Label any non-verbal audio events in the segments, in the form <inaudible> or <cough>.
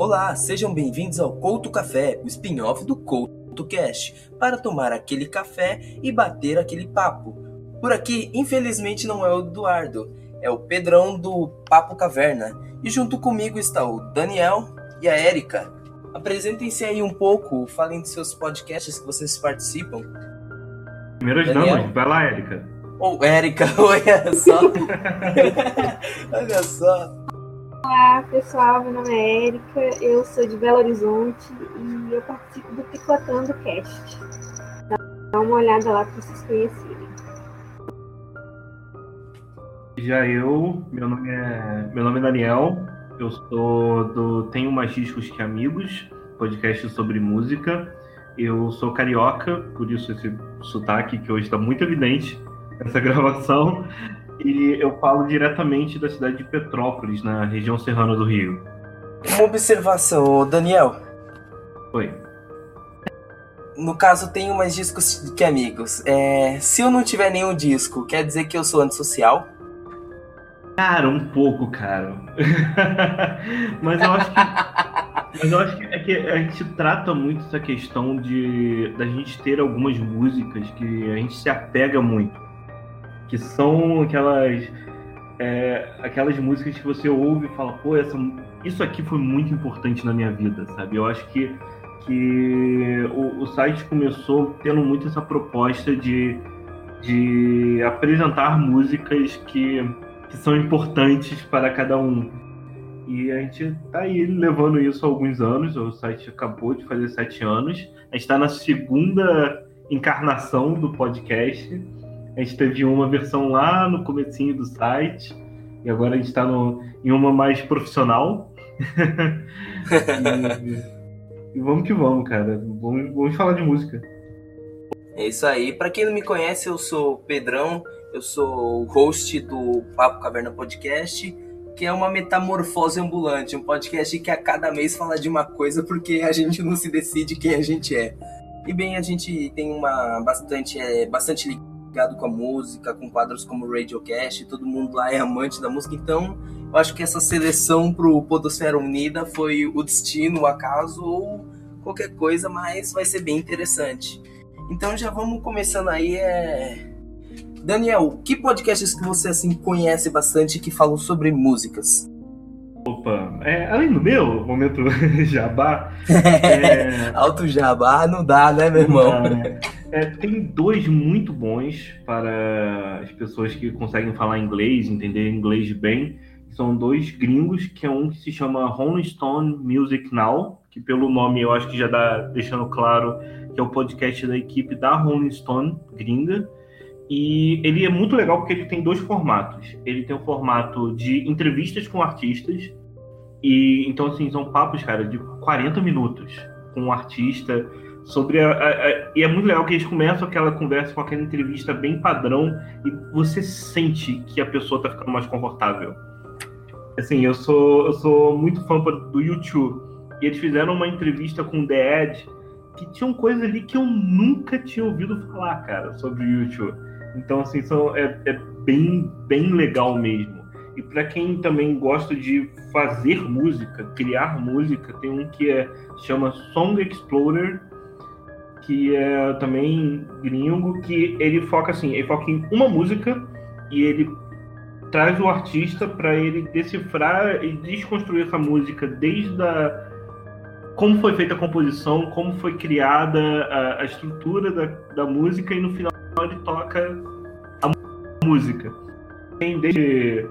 Olá, sejam bem-vindos ao Couto Café, o spin-off do Couto Cast, para tomar aquele café e bater aquele papo. Por aqui, infelizmente, não é o Eduardo, é o Pedrão do Papo Caverna. E junto comigo está o Daniel e a Érica. Apresentem-se aí um pouco, falem de seus podcasts que vocês participam. Primeiro as damas, vai lá, Érica. Ou oh, Érica, <laughs> olha só. <laughs> olha só. Olá pessoal, meu nome é Érica, eu sou de Belo Horizonte e eu participo do Picotando Cast. Dá uma olhada lá para vocês conhecerem. Já eu, meu nome é, meu nome é Daniel, eu sou do Tenho Mais Discos Que Amigos, podcast sobre música. Eu sou carioca, por isso esse sotaque que hoje está muito evidente nessa <laughs> gravação e eu falo diretamente da cidade de Petrópolis, na região serrana do Rio. Uma observação, Daniel. Oi. No caso, tenho mais discos que amigos. É, se eu não tiver nenhum disco, quer dizer que eu sou antissocial? Cara, um pouco, cara. <laughs> Mas eu acho que. Mas eu acho que, é que a gente trata muito essa questão de da gente ter algumas músicas que a gente se apega muito que são aquelas é, aquelas músicas que você ouve e fala, pô, essa, isso aqui foi muito importante na minha vida, sabe? Eu acho que, que o, o site começou tendo muito essa proposta de, de apresentar músicas que, que são importantes para cada um. E a gente tá aí levando isso há alguns anos, o site acabou de fazer sete anos. A gente está na segunda encarnação do podcast. A gente teve uma versão lá no comecinho do site e agora a gente está em uma mais profissional. <laughs> e, e, vamos que vamos, cara. Vamos, vamos falar de música. É isso aí. Para quem não me conhece, eu sou Pedrão. Eu sou o host do Papo Caverna Podcast, que é uma metamorfose ambulante, um podcast que a cada mês fala de uma coisa porque a gente não se decide quem a gente é. E bem, a gente tem uma bastante, é, bastante ligado com a música, com quadros como Radiocast, todo mundo lá é amante da música, então eu acho que essa seleção pro Podosfera Unida foi o destino, o acaso ou qualquer coisa, mas vai ser bem interessante. Então já vamos começando aí, é... Daniel, que podcasts que você assim conhece bastante que falam sobre músicas? Opa, é, além do meu, momento <laughs> jabá. É... <laughs> Alto jabá não dá, né, meu irmão? Dá, né? É, tem dois muito bons para as pessoas que conseguem falar inglês, entender inglês bem. São dois gringos, que é um que se chama Rolling Stone Music Now, que pelo nome eu acho que já dá deixando claro que é o podcast da equipe da Rolling Stone gringa. E ele é muito legal porque ele tem dois formatos. Ele tem o formato de entrevistas com artistas. E então assim, são papos, cara, de 40 minutos com um artista sobre a, a, e é muito legal que eles começam aquela conversa com aquela entrevista bem padrão e você sente que a pessoa tá ficando mais confortável. Assim, eu sou eu sou muito fã do YouTube e eles fizeram uma entrevista com o The Ed que tinham coisas ali que eu nunca tinha ouvido falar, cara, sobre o YouTube. Então, assim, são, é, é bem, bem legal mesmo. E para quem também gosta de fazer música, criar música, tem um que é chama Song Explorer, que é também gringo, que ele foca assim, ele foca em uma música e ele traz o artista para ele decifrar e desconstruir essa música desde a como foi feita a composição, como foi criada a, a estrutura da, da música e no final ele toca a música. Tem desde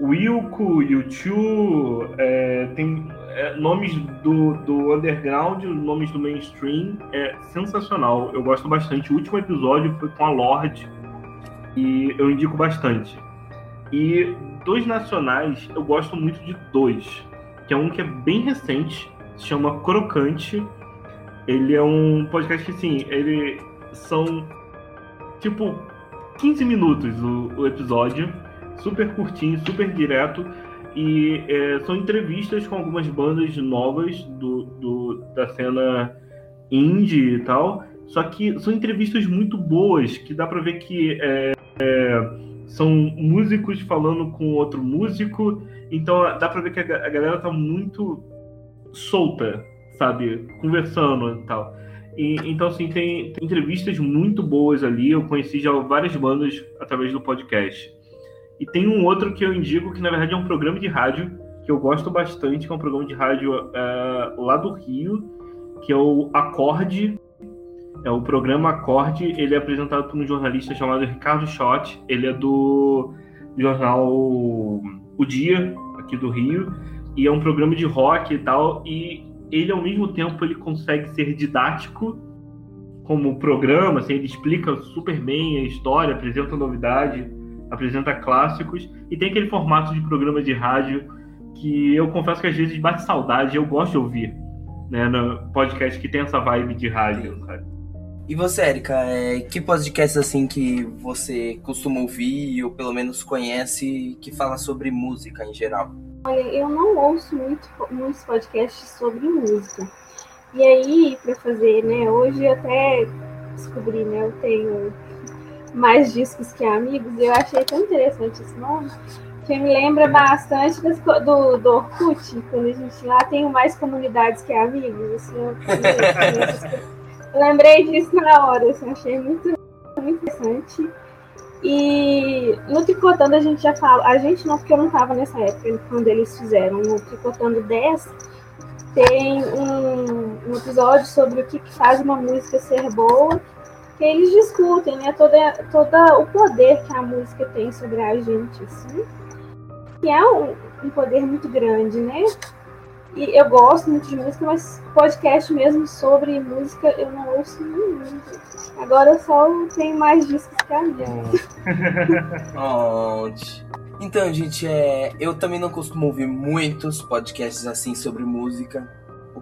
Wilco, U2, é, tem é, nomes do, do underground, nomes do mainstream, é sensacional. Eu gosto bastante. O último episódio foi com a Lorde e eu indico bastante. E dois nacionais, eu gosto muito de dois, que é um que é bem recente, se chama Crocante. Ele é um podcast que, assim, ele são tipo 15 minutos o, o episódio, super curtinho, super direto e é, são entrevistas com algumas bandas novas do, do, da cena indie e tal. Só que são entrevistas muito boas, que dá para ver que é, é, são músicos falando com outro músico. Então dá para ver que a, a, galera tá muito solta, sabe? Conversando e tal. E, então, assim, tem, tem, entrevistas muito boas ali. Eu conheci já várias bandas através do podcast. E tem um outro que eu indico, que na verdade é um programa de rádio, que eu gosto bastante, que é um programa de rádio uh, lá do Rio, que é o Acorde. É o programa Acorde. Ele é apresentado por um jornalista chamado Ricardo Schott. Ele é do jornal O Dia, aqui do Rio. E é um programa de rock e tal. E ele ao mesmo tempo ele consegue ser didático como programa, assim, ele explica super bem a história, apresenta novidade, apresenta clássicos e tem aquele formato de programa de rádio que eu confesso que às vezes bate saudade, eu gosto de ouvir, né, no podcast que tem essa vibe de rádio, sabe? E você, Erika, é, que podcast assim que você costuma ouvir ou pelo menos conhece que fala sobre música em geral? Olha, eu não ouço muito, muitos podcasts sobre música. E aí, para fazer, né, hoje eu até descobri, né, eu tenho mais discos que amigos, eu achei tão interessante esse nome, que me lembra bastante do, do Orkut, quando a gente lá tem mais comunidades que amigos, assim, eu, eu lembrei disso na hora, assim, achei muito, muito interessante. E no Tricotando a gente já fala, a gente não, porque eu não estava nessa época quando eles fizeram, no Tricotando 10 tem um, um episódio sobre o que, que, faz uma música ser boa, que eles discutem, né, toda, toda o poder que a música tem sobre a gente, assim, que é um, um poder muito grande, né? E eu gosto muito de música, mas podcast mesmo sobre música eu não ouço nenhum. Agora eu só tenho mais discos que a minha. oh, então, gente, é, eu também não costumo ouvir muitos podcasts assim sobre música.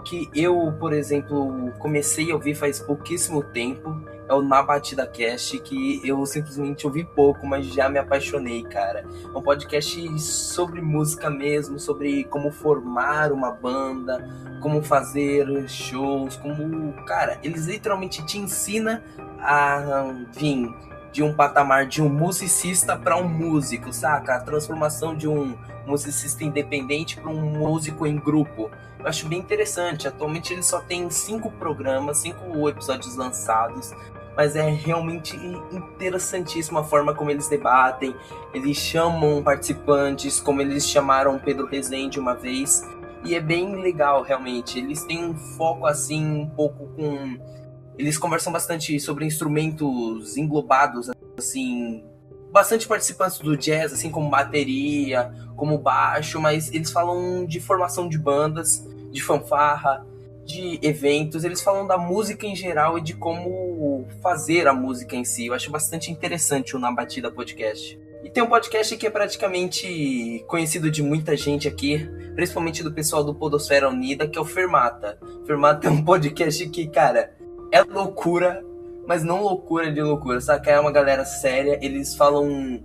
Que eu, por exemplo, comecei a ouvir faz pouquíssimo tempo é o Na Batida Cast, que eu simplesmente ouvi pouco, mas já me apaixonei, cara. É um podcast sobre música mesmo, sobre como formar uma banda, como fazer shows, como. Cara, eles literalmente te ensinam a vir de um patamar de um musicista para um músico, saca? A transformação de um musicista independente para um músico em grupo. Eu acho bem interessante. Atualmente ele só tem cinco programas, cinco episódios lançados mas é realmente interessantíssima a forma como eles debatem. Eles chamam participantes, como eles chamaram Pedro Rezende uma vez, e é bem legal realmente. Eles têm um foco assim, um pouco com. Eles conversam bastante sobre instrumentos englobados, assim, bastante participantes do jazz, assim como bateria, como baixo, mas eles falam de formação de bandas, de fanfarra, de eventos, eles falam da música em geral e de como fazer a música em si. Eu acho bastante interessante o Na Batida Podcast. E tem um podcast que é praticamente conhecido de muita gente aqui, principalmente do pessoal do Podosfera Unida, que é o Fermata. Fermata é um podcast que, cara, é loucura, mas não loucura de loucura, sabe? É uma galera séria, eles falam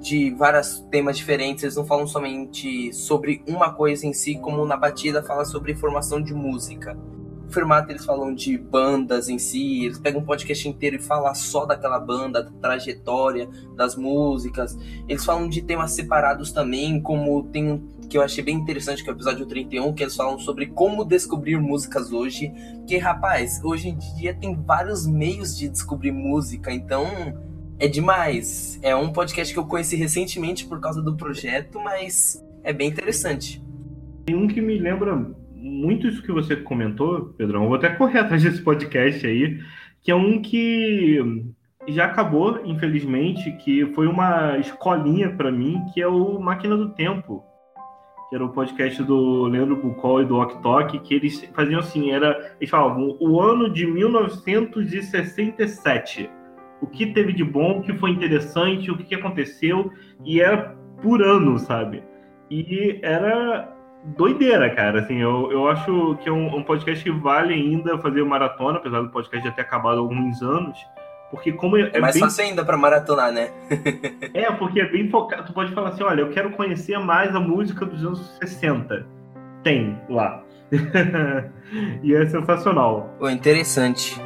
de vários temas diferentes, eles não falam somente sobre uma coisa em si, como na batida fala sobre formação de música. O eles falam de bandas em si, eles pegam um podcast inteiro e falam só daquela banda, da trajetória, das músicas. Eles falam de temas separados também, como tem um que eu achei bem interessante, que é o episódio 31, que eles falam sobre como descobrir músicas hoje. Que, rapaz, hoje em dia tem vários meios de descobrir música, então é demais. É um podcast que eu conheci recentemente por causa do projeto, mas é bem interessante. Tem um que me lembra muito isso que você comentou, Pedrão. Vou até correr atrás desse podcast aí, que é um que já acabou, infelizmente, que foi uma escolinha para mim, que é o Máquina do Tempo, que era o podcast do Leandro Bucol e do Ok que eles faziam assim, era, eles falavam, o ano de 1967 o que teve de bom, o que foi interessante, o que aconteceu, e era por ano, sabe? E era doideira, cara. Assim, eu, eu acho que é um, um podcast que vale ainda fazer maratona, apesar do podcast já ter acabado há alguns anos. Porque como é, é mais bem... fácil ainda para maratonar, né? é, porque é bem focado. Tu pode falar assim, olha, eu quero conhecer mais a música dos anos 60. Tem lá. <laughs> e é sensacional. Pô, interessante.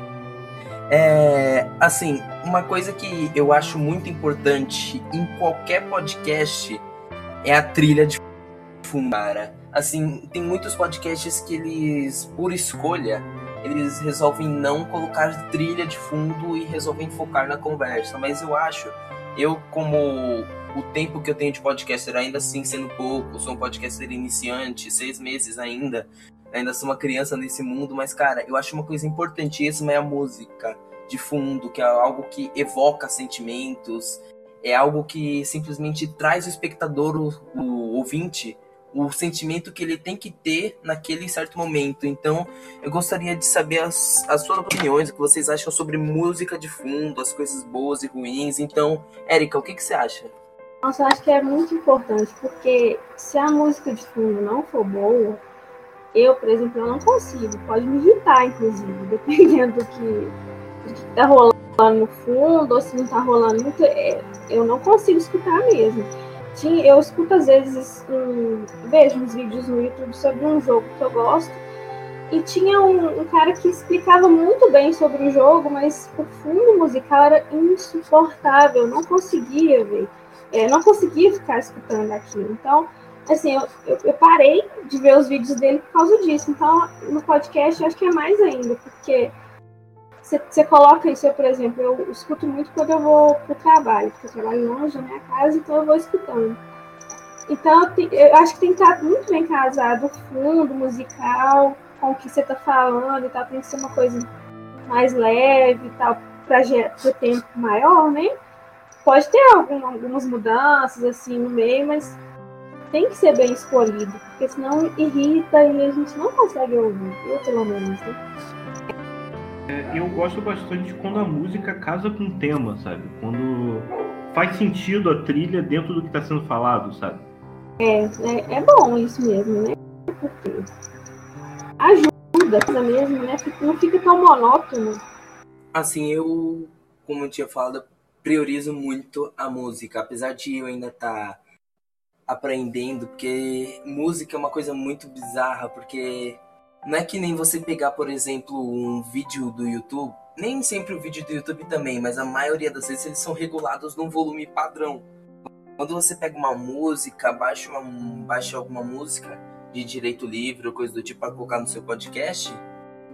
É, assim, uma coisa que eu acho muito importante em qualquer podcast é a trilha de fundo, cara. Assim, tem muitos podcasts que eles, por escolha, eles resolvem não colocar trilha de fundo e resolvem focar na conversa. Mas eu acho, eu como o tempo que eu tenho de podcaster ainda assim sendo pouco, sou um podcaster iniciante, seis meses ainda, ainda sou uma criança nesse mundo, mas cara, eu acho uma coisa importantíssima é a música de fundo, que é algo que evoca sentimentos, é algo que simplesmente traz o espectador, o, o ouvinte, o sentimento que ele tem que ter naquele certo momento. Então, eu gostaria de saber as, as suas opiniões, o que vocês acham sobre música de fundo, as coisas boas e ruins. Então, Érica, o que, que você acha? Nossa, eu acho que é muito importante, porque se a música de fundo não for boa, eu, por exemplo, eu não consigo. Pode me irritar, inclusive, <laughs> dependendo do que, do que tá rolando no fundo, ou se não tá rolando muito, é, eu não consigo escutar mesmo. Tinha, eu escuto às vezes, um, vejo uns vídeos no YouTube sobre um jogo que eu gosto, e tinha um, um, cara que explicava muito bem sobre o jogo, mas o fundo musical era insuportável, não conseguia ver, é, não conseguia ficar escutando aquilo. Então, assim, eu, eu, eu, parei de ver os vídeos dele por causa disso. Então, no podcast, eu acho que é mais ainda, porque você coloca isso, eu, por exemplo, eu escuto muito quando eu vou para o trabalho, porque eu trabalho longe da minha casa, então eu vou escutando. Então, eu, eu acho que tem que estar muito bem casado o fundo musical, com o que você está falando e tal, tem que ser uma coisa mais leve e tal, para o tempo maior, né? Pode ter algum, algumas mudanças assim no meio, mas tem que ser bem escolhido, porque senão irrita e a gente não consegue ouvir, eu pelo menos, né? É, eu gosto bastante quando a música casa com o tema, sabe? Quando faz sentido a trilha dentro do que está sendo falado, sabe? É, é, é, bom isso mesmo, né? Porque ajuda mesmo, né? Não fica tão monótono. Assim, eu, como eu tinha falado, priorizo muito a música, apesar de eu ainda estar tá aprendendo, porque música é uma coisa muito bizarra, porque não é que nem você pegar, por exemplo, um vídeo do YouTube. Nem sempre o vídeo do YouTube também, mas a maioria das vezes eles são regulados num volume padrão. Quando você pega uma música, baixa, uma, baixa alguma música de direito livre ou coisa do tipo para colocar no seu podcast,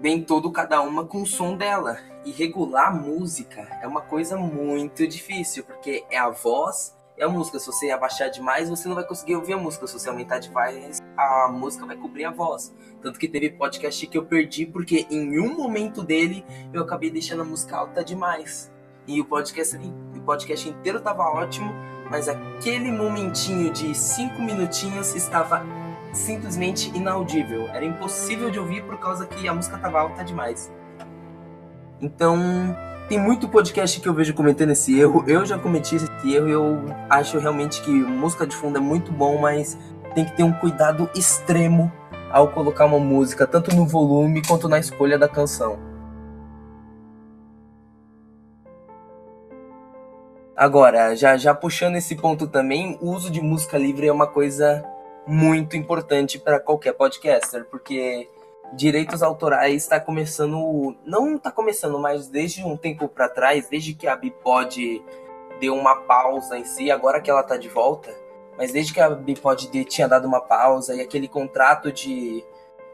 vem todo cada uma com o som dela. E regular música é uma coisa muito difícil, porque é a voz é a música. Se você abaixar demais, você não vai conseguir ouvir a música. Se você aumentar demais, a música vai cobrir a voz. Tanto que teve podcast que eu perdi porque em um momento dele eu acabei deixando a música alta demais. E o podcast, o podcast inteiro estava ótimo, mas aquele momentinho de cinco minutinhos estava simplesmente inaudível. Era impossível de ouvir por causa que a música estava alta demais. Então, tem muito podcast que eu vejo cometendo esse erro. Eu já cometi esse erro e eu acho realmente que música de fundo é muito bom, mas tem que ter um cuidado extremo ao colocar uma música, tanto no volume quanto na escolha da canção. Agora, já, já puxando esse ponto também, o uso de música livre é uma coisa muito importante para qualquer podcaster, porque direitos autorais está começando, não está começando, mas desde um tempo para trás, desde que a Bipod deu uma pausa em si, agora que ela está de volta, mas desde que a Bipod tinha dado uma pausa e aquele contrato de,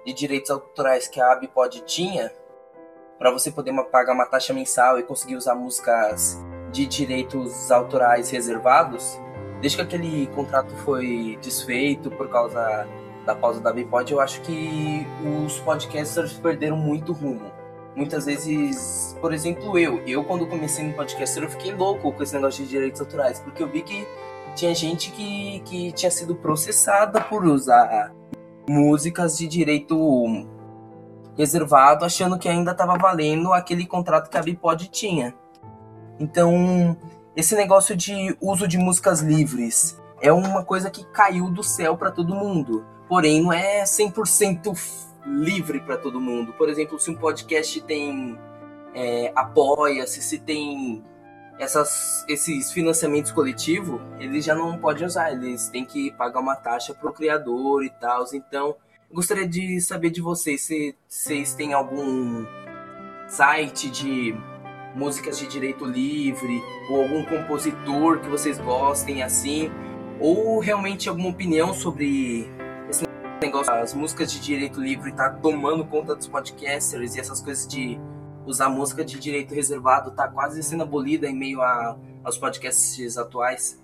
de direitos autorais que a Bipod tinha, para você poder pagar uma taxa mensal e conseguir usar músicas de direitos autorais reservados, desde que aquele contrato foi desfeito por causa da pausa da Bipod, eu acho que os podcasters perderam muito rumo. Muitas vezes, por exemplo, eu, eu quando comecei no podcaster, eu fiquei louco com esse negócio de direitos autorais, porque eu vi que tinha gente que, que tinha sido processada por usar músicas de direito reservado, achando que ainda estava valendo aquele contrato que a Bipod tinha. Então, esse negócio de uso de músicas livres é uma coisa que caiu do céu para todo mundo porém não é 100% livre para todo mundo. Por exemplo, se um podcast tem é, apoia-se, se tem essas, esses financiamentos coletivos, eles já não podem usar, eles têm que pagar uma taxa para o criador e tal. Então, gostaria de saber de vocês se vocês têm algum site de músicas de direito livre ou algum compositor que vocês gostem assim, ou realmente alguma opinião sobre negócio, as músicas de direito livre tá tomando conta dos podcasters e essas coisas de usar música de direito reservado tá quase sendo abolida em meio a, aos podcasts atuais?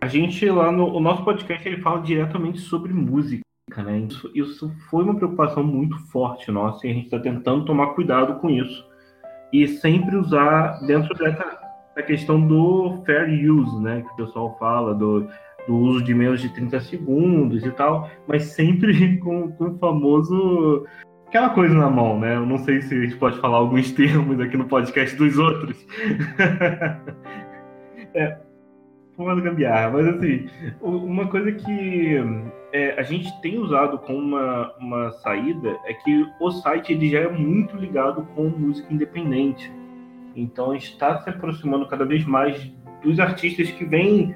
A gente lá no o nosso podcast ele fala diretamente sobre música, né? Isso, isso foi uma preocupação muito forte nossa e a gente está tentando tomar cuidado com isso e sempre usar dentro dessa da questão do fair use, né? Que o pessoal fala do, do uso de menos de 30 segundos e tal, mas sempre <laughs> com, com o famoso aquela coisa na mão, né? Eu não sei se a gente pode falar alguns <laughs> termos aqui no podcast dos outros. <laughs> é, fumando gambiarra, mas assim, uma coisa que é, a gente tem usado como uma, uma saída é que o site ele já é muito ligado com música independente. Então está se aproximando cada vez mais dos artistas que vêm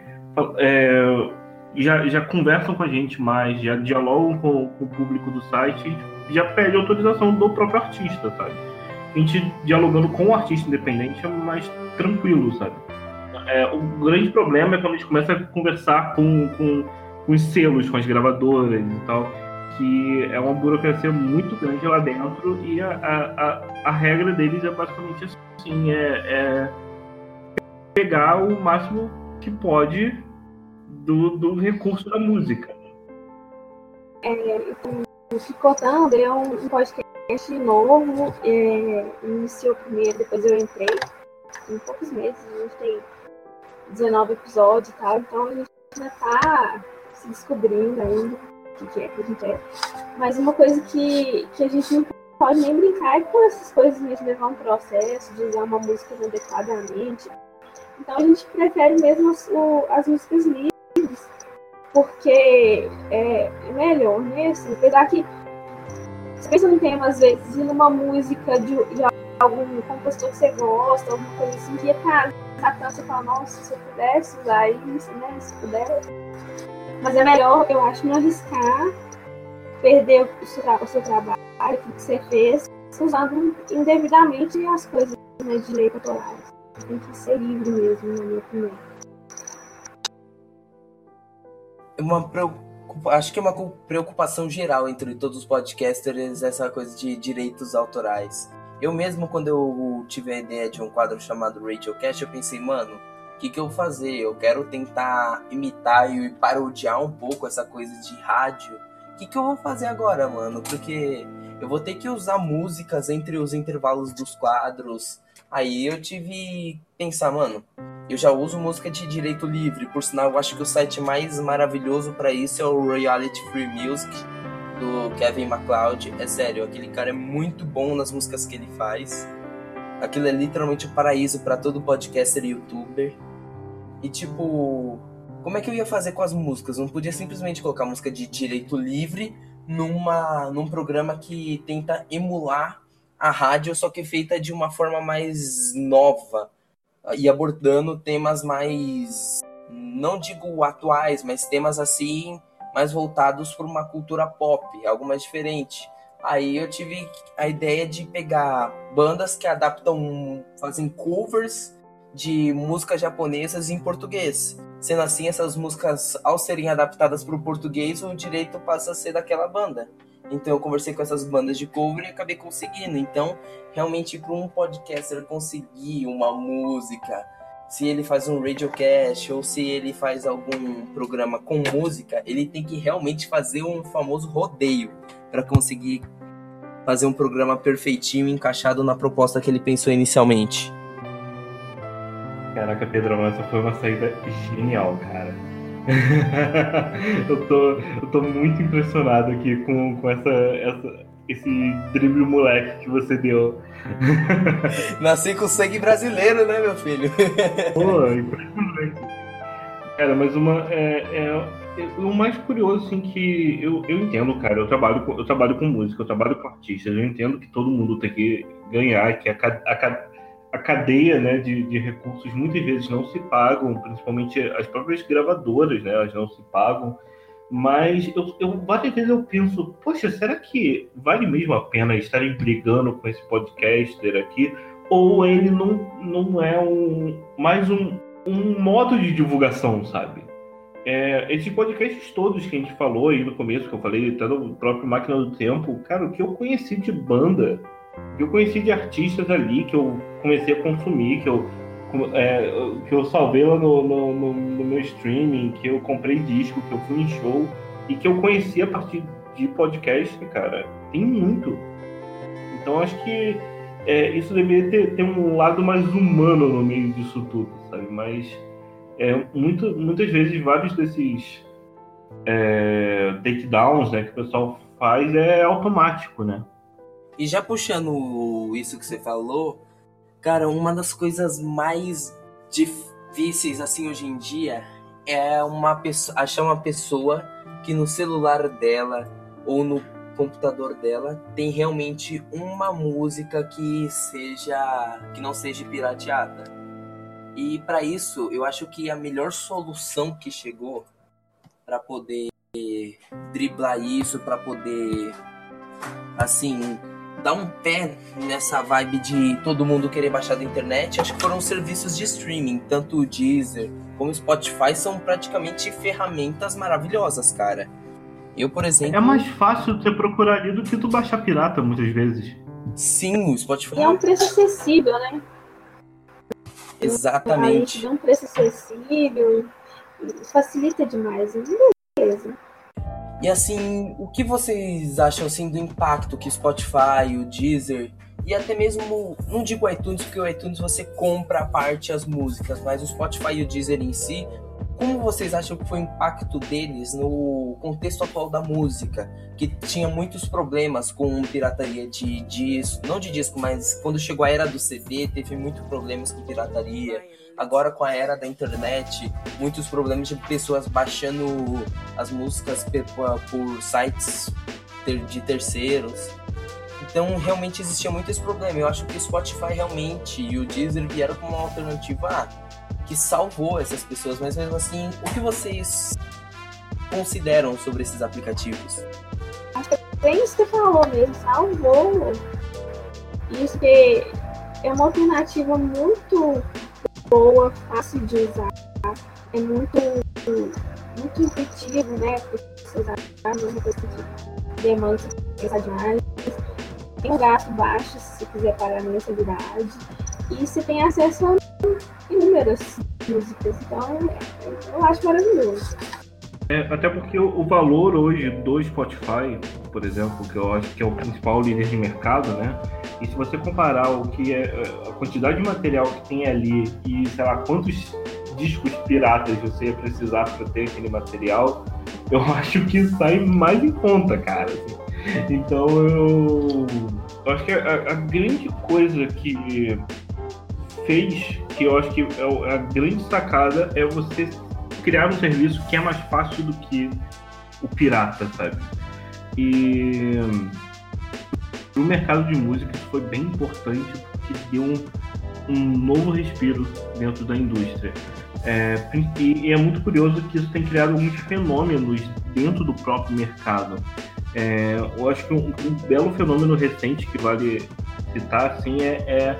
é, já, já conversam com a gente mais, já dialogam com, com o público do site, já pede autorização do próprio artista, sabe? A gente dialogando com o artista independente é mais tranquilo, sabe? É, o grande problema é quando a gente começa a conversar com, com, com os selos, com as gravadoras e tal, que é uma burocracia muito grande lá dentro e a, a, a, a regra deles é basicamente assim, é, é pegar o máximo que pode do, do recurso da música. É, o Picotando é um, podcast novo, é, iniciou primeiro, depois eu entrei, em poucos meses, a gente tem 19 episódios e tal, então a gente já tá se descobrindo ainda o que, é que a gente é. Mas uma coisa que, que a gente não pode nem brincar é com essas coisas de levar um processo, de usar uma música inadequadamente. Então a gente prefere mesmo as, o, as músicas livres, porque é, é melhor, né? Assim, apesar que você pensa num tema, às vezes, e numa música de, de algum compositor que você gosta, alguma coisa assim, que ia estar tá, você fala, nossa, se eu pudesse usar isso, né? Se puder. Mas é melhor, eu acho, não arriscar, perder o seu, o seu trabalho, o que você fez, usando indevidamente as coisas né, de lei autorais tem que ser livre mesmo, na minha opinião. Uma. Acho que é uma preocupação geral entre todos os podcasters essa coisa de direitos autorais. Eu mesmo, quando eu tive a ideia de um quadro chamado Radiocast, eu pensei, mano, o que, que eu vou fazer? Eu quero tentar imitar e parodiar um pouco essa coisa de rádio. O que, que eu vou fazer agora, mano? Porque eu vou ter que usar músicas entre os intervalos dos quadros Aí eu tive pensar, mano, eu já uso música de direito livre, por sinal eu acho que o site mais maravilhoso para isso é o Reality Free Music do Kevin MacLeod. É sério, aquele cara é muito bom nas músicas que ele faz. Aquilo é literalmente o um paraíso para todo podcaster e youtuber. E tipo, como é que eu ia fazer com as músicas? Não podia simplesmente colocar música de direito livre numa num programa que tenta emular a rádio, só que feita de uma forma mais nova e abordando temas mais, não digo atuais, mas temas assim mais voltados para uma cultura pop, algo mais diferente. Aí eu tive a ideia de pegar bandas que adaptam, fazem covers de músicas japonesas em português. Sendo assim, essas músicas, ao serem adaptadas para o português, o direito passa a ser daquela banda. Então eu conversei com essas bandas de cover e acabei conseguindo. Então, realmente, para um podcaster conseguir uma música, se ele faz um radiocast ou se ele faz algum programa com música, ele tem que realmente fazer um famoso rodeio para conseguir fazer um programa perfeitinho encaixado na proposta que ele pensou inicialmente. Caraca, Pedro, essa foi uma saída genial, cara. <laughs> eu, tô, eu tô muito impressionado aqui com, com essa, essa, esse drible moleque que você deu. <laughs> Nasci com sangue brasileiro, né, meu filho? <laughs> Pô, impressionante. Cara, mas uma. É, é, é, o mais curioso, assim, que eu, eu entendo, cara, eu trabalho, com, eu trabalho com música, eu trabalho com artistas, eu entendo que todo mundo tem que ganhar, que a, a, a cadeia né, de, de, recursos muitas vezes não se pagam, principalmente as próprias gravadoras, né, elas não se pagam. Mas eu, eu várias vezes eu penso, poxa, será que vale mesmo a pena estarem brigando com esse podcaster aqui? Ou ele não, não é um mais um, um modo de divulgação, sabe? é, esses podcasts todos que a gente falou aí no começo, que eu falei, até no próprio Máquina do Tempo, cara, o que eu conheci de banda, eu conheci de artistas ali, que eu comecei a consumir, que eu, é, que eu salvei lá no, no, no, no, meu streaming, que eu comprei disco, que eu fui em show, e que eu conheci a partir de podcast, cara, tem muito. Então acho que é, isso deveria ter, ter um lado mais humano no meio disso tudo, sabe? Mas é, muito, muitas vezes vários desses é, takedowns né, que o pessoal faz é automático, né? E já puxando isso que você falou, cara, uma das coisas mais difíceis assim hoje em dia é uma pessoa, achar uma pessoa que no celular dela ou no computador dela tem realmente uma música que seja que não seja pirateada. E para isso, eu acho que a melhor solução que chegou para poder driblar isso, para poder assim, dar um pé nessa vibe de todo mundo querer baixar da internet, acho que foram os serviços de streaming, tanto o Deezer como o Spotify são praticamente ferramentas maravilhosas, cara. Eu, por exemplo. É mais fácil você procurar ali do que tu baixar pirata, muitas vezes. Sim, o Spotify. E é um preço acessível, né? Exatamente. Gente um preço acessível, facilita demais. Beleza. E assim, o que vocês acham assim do impacto que o Spotify, o Deezer e até mesmo, não digo iTunes, porque o iTunes você compra a parte as músicas, mas o Spotify e o Deezer em si como vocês acham que foi o impacto deles no contexto atual da música? Que tinha muitos problemas com pirataria de disco, não de disco, mas quando chegou a era do CD, teve muitos problemas com pirataria. Agora com a era da internet, muitos problemas de pessoas baixando as músicas por sites de terceiros. Então realmente existia muito esse problema. Eu acho que o Spotify realmente e o Deezer vieram como uma alternativa. Ah, que salvou essas pessoas, mas mesmo assim, o que vocês consideram sobre esses aplicativos? Acho que é bem isso que você falou mesmo, salvou. Isso que é uma alternativa muito boa, fácil de usar, é muito, muito intuitivo, né? Você usar, que demanda pensar demais. Tem um gasto baixo se você quiser pagar a mensalidade. E você tem acesso a inúmeras músicas. Então, eu acho maravilhoso. É, até porque o, valor hoje do Spotify, por exemplo, que eu acho que é o principal líder de mercado, né? E se você comparar o que é, é a quantidade de material que tem ali e, sei lá, quantos discos piratas você ia precisar para ter aquele material, <laughs> eu acho que sai mais em conta, cara. Assim. Então eu, eu acho que a, a grande coisa que fez, que eu acho que é a grande sacada, é você criar um serviço que é mais fácil do que o pirata, sabe? E no mercado de música isso foi bem importante porque deu um, um novo respiro dentro da indústria. É, e, e, é muito curioso que isso tem criado muitos fenômenos dentro do próprio mercado. É, eu acho que um, um, belo fenômeno recente que vale citar assim, é, é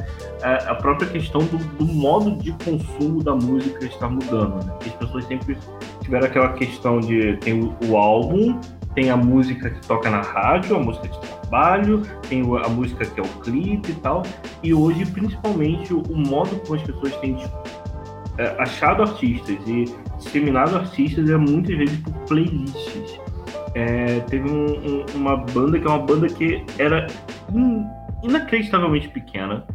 a própria questão do, do, modo de consumo da música está mudando. Né? As pessoas sempre tiveram aquela questão de tem o, o, álbum, tem a música que toca na rádio, a música de trabalho, tem a música que é o clipe e tal. E hoje, principalmente, o, o modo como as pessoas têm é, achado artistas e disseminado artistas é muitas vezes por playlists. É, teve um, um, uma banda que é uma banda que era in, inacreditavelmente pequena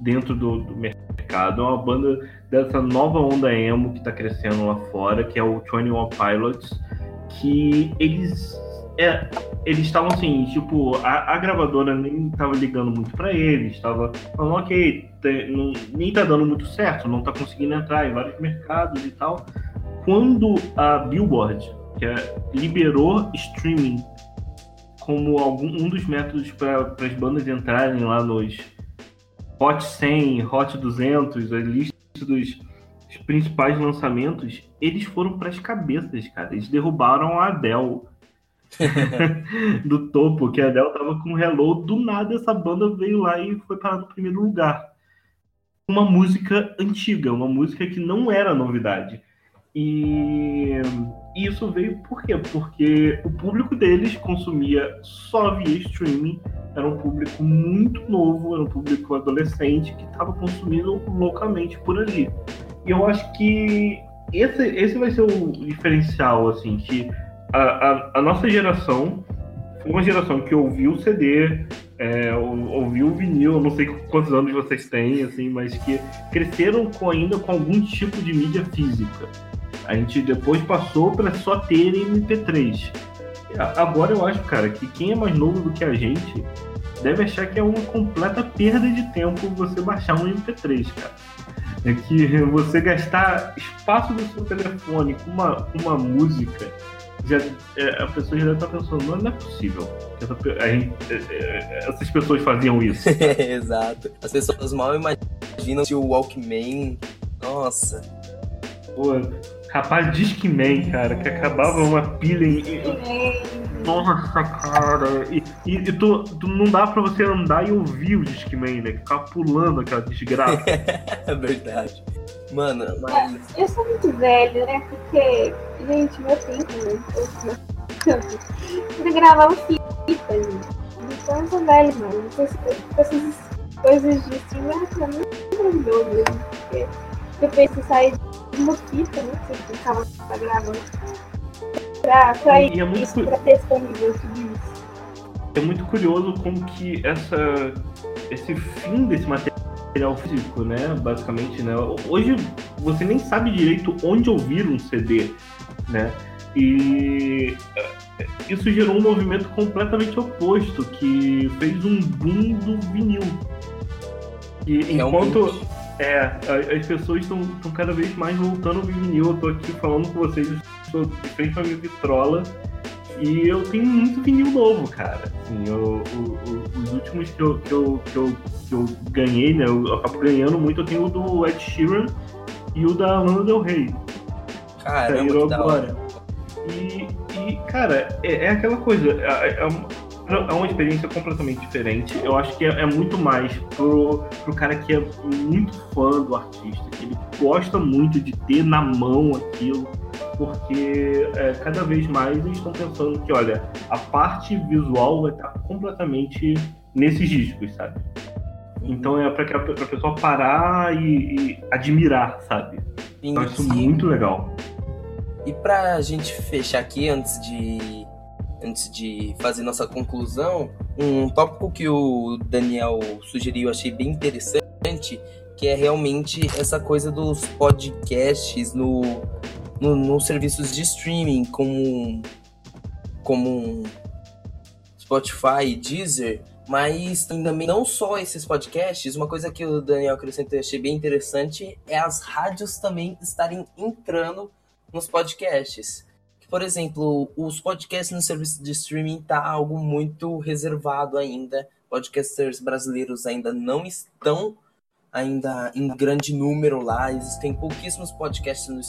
dentro do, do, mercado. É uma banda dessa nova onda emo que está crescendo lá fora, que é o 21 Pilots, que eles é, eles estavam assim, tipo, a, a, gravadora nem estava ligando muito para eles, estava falando, ok, não, nem tá dando muito certo, não tá conseguindo entrar em vários mercados e tal. Quando a Billboard, que é, liberou streaming como algum, um dos métodos para as bandas entrarem lá nos Hot 100, Hot 200, a lista dos principais lançamentos, eles foram para as cabeças, cara. Eles derrubaram a Adele <laughs> do topo, que a Adele tava com Hello, do nada essa banda veio lá e foi parar no primeiro lugar. Uma música antiga, uma música que não era novidade. E isso veio por quê? Porque o público deles consumia só via streaming, era um público muito novo, era um público adolescente que estava consumindo loucamente por ali. E eu acho que esse, esse vai ser o diferencial, assim, que a, a, a nossa geração foi uma geração que ouviu o CD, é, ouviu o vinil, não sei quantos anos vocês têm, assim, mas que cresceram com, ainda com algum tipo de mídia física. A gente depois passou para só ter MP3. Agora eu acho, cara, que quem é mais novo do que a gente deve achar que é uma completa perda de tempo você baixar um MP3, cara. É que você gastar espaço do seu telefone com uma, uma música já, é, a pessoa já deve estar pensando, não, não é possível. Essa, gente, é, é, essas pessoas faziam isso. <laughs> Exato. As pessoas mal imaginam que o Walkman. Nossa. Pô, rapaz, Discman, cara, que acabava uma pilha em. Nossa, cara. E, e, e tu, tu, não dá pra você andar e ouvir o Discman, né? Ficar pulando aquela desgraça. <laughs> é verdade. Mano, mas. Eu sou muito velho, né? Porque, gente, meu tempo, né? Eu <laughs> gravava fita, gente. Então eu sou velho, mano. Essas coisas de pra mim maravilhoso, né? Porque eu penso em sair fita, né? Que você ficava gravando. Pra, pra ir, é muito... isso, pra tudo isso. É muito curioso como que essa, esse fim desse material material físico, né? Basicamente, né? Hoje você nem sabe direito onde ouvir um CD, né? E eh, isso gerou um movimento completamente oposto, que fez um boom do vinil. E enquanto é, as pessoas estão cada vez mais voltando ao vinil, eu tô aqui falando com vocês, estou de frente pra minha vitrola e eu tenho muito vinil novo, cara. Assim, eu, os últimos que eu, que, eu, que, eu, que eu ganhei, né? Eu acabo ganhando muito, eu tenho o do Ed Sheeran e o da Lana Del Rey. Caramba, que agora. E, e, cara, é, é aquela coisa. É, é, é, uma experiência completamente diferente. Eu acho que é, é, muito mais pro, pro cara que é muito fã do artista, que ele gosta muito de ter na mão aquilo porque é, cada vez mais eles estão pensando que, olha, a parte visual vai estar completamente nesses discos, sabe? Então é para a pessoa parar e, e, admirar, sabe? Sim, então isso sim. muito legal. E para a gente fechar aqui, antes de, antes de fazer nossa conclusão, um tópico que o Daniel sugeriu, achei bem interessante, que é realmente essa coisa dos podcasts no no, nos serviços de streaming como, como Spotify Deezer, mas também não só esses podcasts, uma coisa que o Daniel acrescentou e achei bem interessante é as rádios também estarem entrando nos podcasts. Por exemplo, os podcasts no serviço de streaming tá algo muito reservado ainda. Podcasters brasileiros ainda não estão ainda em grande número lá, existem pouquíssimos podcasts no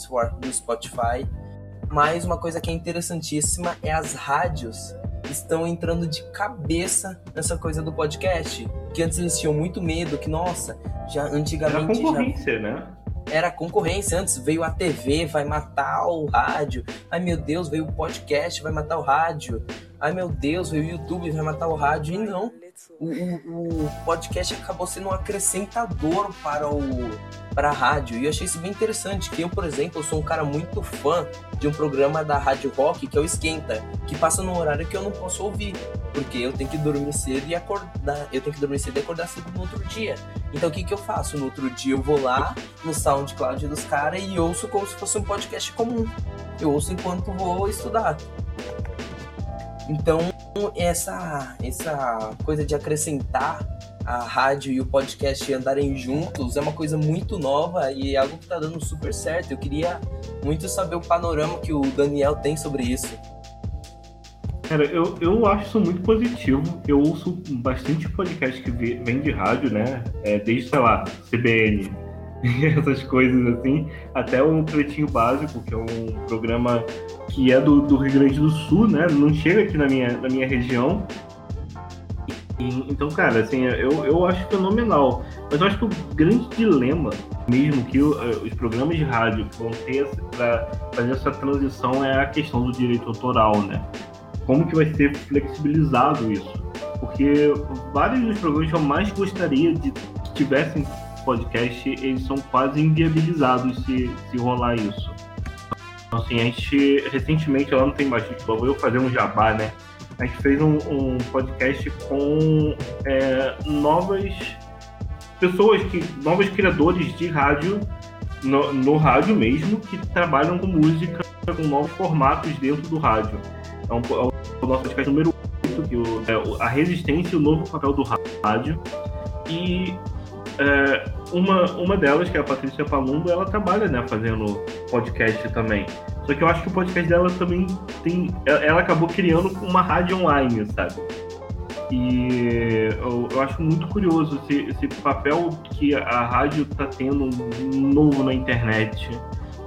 Spotify, mas uma coisa que é interessantíssima é as rádios estão entrando de cabeça nessa coisa do podcast, que antes eles tinham muito medo, que nossa, já antigamente Era concorrência, já... né? Era concorrência, antes veio a TV, vai matar o rádio. Ai meu Deus, veio o podcast, vai matar o rádio. Ai meu Deus, veio o YouTube, vai matar o rádio. E não, o, o, podcast acabou sendo um acrescentador para o para a rádio. E eu achei isso bem interessante, que eu, por exemplo, sou um cara muito fã de um programa da Rádio Rock, que é o Esquenta, que passa num horário que eu não posso ouvir, porque eu tenho que dormir cedo e acordar, eu tenho que dormir cedo e acordar cedo no outro dia. Então o que que eu faço? No outro dia eu vou lá no SoundCloud dos caras e ouço como se fosse um podcast comum. Eu ouço enquanto vou estudar. Então, essa, essa coisa de acrescentar a rádio e o podcast andarem juntos é uma coisa muito nova e é algo que está dando super certo. Eu queria muito saber o panorama que o Daniel tem sobre isso. Cara, eu, eu acho isso muito positivo. Eu ouço bastante podcast que vem de rádio, né? É, desde, sei lá, CBN, <laughs> essas coisas assim, até o Pretinho Básico, que é um programa que é do, do Rio Grande do Sul, né? Não chega aqui na minha, na minha região. E, então, cara, assim, eu, eu acho fenomenal. Mas eu acho que o grande dilema mesmo que os programas de rádio vão ter para fazer essa transição é a questão do direito autoral, né? Como que vai ser flexibilizado isso? Porque vários dos programas que eu mais gostaria de que tivessem podcast, eles são quase inviabilizados se, se rolar isso. Então, assim, a gente, recentemente, lá não tem mais vou eu fazer um jabá, né? A gente fez um, um podcast com é, novas pessoas, que, novos criadores de rádio, no, no, rádio mesmo, que trabalham com música, com novos formatos dentro do rádio. É, um, é o nosso podcast número 8, que o, é a resistência e o novo papel do rádio. E é, uma, uma delas, que é a Patrícia Palumbo, ela trabalha né, fazendo podcast também. Só que eu acho que o podcast dela também tem. Ela acabou criando uma rádio online, sabe? E eu, eu acho muito curioso esse, esse papel que a rádio está tendo novo na internet,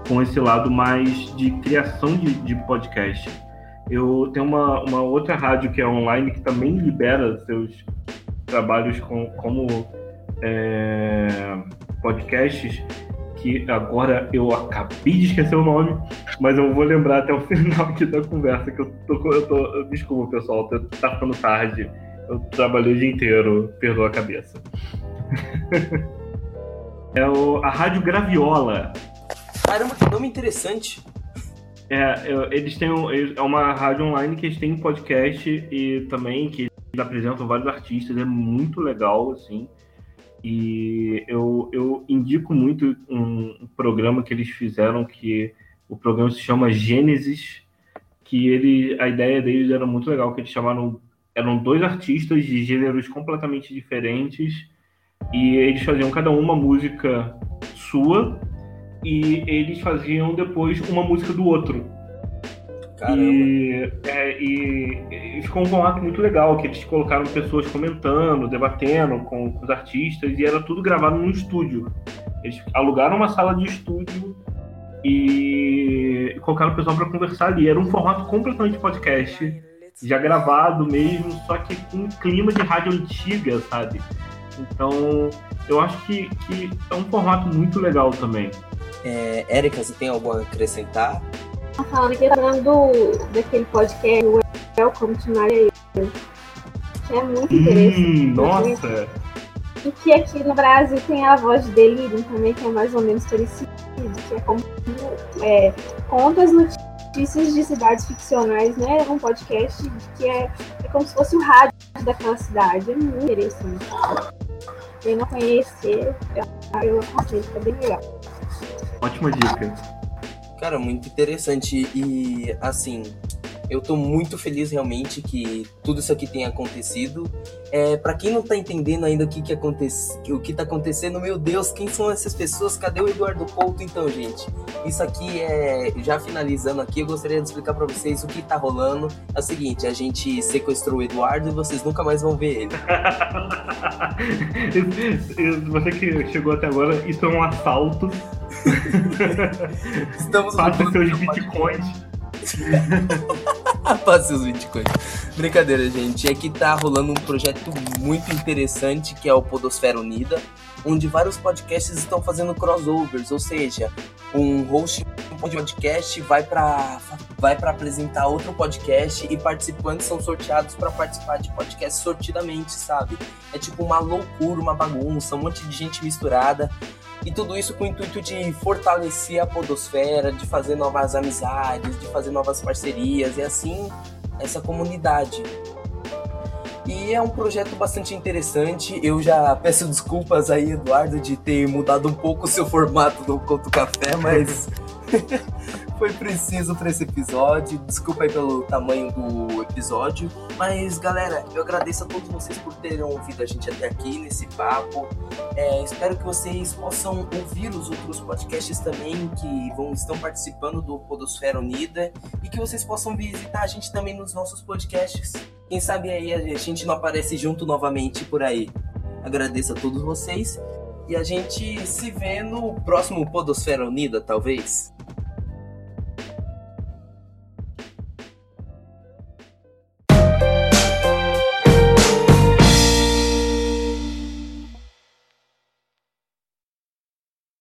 com esse lado mais de criação de, de podcast. Eu tenho uma, uma outra rádio que é online que também libera seus trabalhos com, como é, podcasts que agora eu acabei de esquecer o nome, mas eu vou lembrar até o <laughs> final aqui da conversa, que eu tô, eu tô desculpa pessoal, tá ficando tarde, eu trabalhei o dia inteiro, perdoa a cabeça. <laughs> é o, a Rádio Graviola. Caramba, que nome interessante. É, eles têm um, é uma rádio online que eles têm podcast e também que apresentam vários artistas, é muito legal, assim. E eu, eu indico muito um programa que eles fizeram, que o programa se chama Gênesis, que ele, a ideia deles era muito legal, que eles chamaram, eram dois artistas de gêneros completamente diferentes, e eles faziam cada uma música sua, e eles faziam depois uma música do outro. E, é, e, e, ficou um formato muito legal, que eles colocaram pessoas comentando, debatendo com, com, os artistas, e era tudo gravado num estúdio. Eles alugaram uma sala de estúdio e colocaram o pessoal para conversar ali. Era um formato completamente podcast, já gravado mesmo, só que com um clima de rádio antiga, sabe? Então, eu acho que, que é um formato muito legal também. É, Érica, você tem algo a acrescentar? Tá falando aqui, falando do, daquele podcast, o Welcome to My que é muito hum, interessante. Nossa! E que aqui no Brasil tem a voz de Delirium também, que é mais ou menos parecido, que é como é, conta as notícias de cidades ficcionais, né? Um podcast que é, é como se fosse o rádio daquela cidade. É muito interessante. Quem não conhecer, eu aconselho, é bem legal. Ótima dica. Cara, muito interessante. E assim, eu tô muito feliz realmente que tudo isso aqui tenha acontecido. É, para quem não tá entendendo ainda o que, que acontece, o que tá acontecendo, meu Deus, quem são essas pessoas? Cadê o Eduardo Couto então, gente? Isso aqui é, já finalizando aqui, eu gostaria de explicar para vocês o que tá rolando. É o seguinte, a gente sequestrou o Eduardo e vocês nunca mais vão ver ele. <laughs> Você que chegou até agora, isso é um assalto. <laughs> Estamos <laughs> Faça seus bitcoins. Passe os bitcoins. Brincadeira, gente. É que tá rolando um projeto muito interessante que é o Podosfera Unida, onde vários podcasts estão fazendo crossovers, ou seja, um host de podcast vai para vai para apresentar outro podcast e participantes são sorteados para participar de podcast sortidamente, sabe? É tipo uma loucura, uma bagunça, um monte de gente misturada. E tudo isso com o intuito de fortalecer a podosfera, de fazer novas amizades, de fazer novas parcerias e assim essa comunidade. E é um projeto bastante interessante. Eu já peço desculpas aí, Eduardo, de ter mudado um pouco o seu formato do Conto Café, mas <laughs> foi preciso para esse episódio. Desculpa aí pelo tamanho do episódio. Mas, galera, eu agradeço a todos vocês por terem ouvido a gente até aqui nesse papo. É, espero que vocês possam ouvir os outros podcasts também que vão, estão participando do Podosfera Unida e que vocês possam visitar a gente também nos nossos podcasts. Quem sabe aí a gente não aparece junto novamente por aí. Agradeço a todos vocês e a gente se vê no próximo Podosfera Unida, talvez.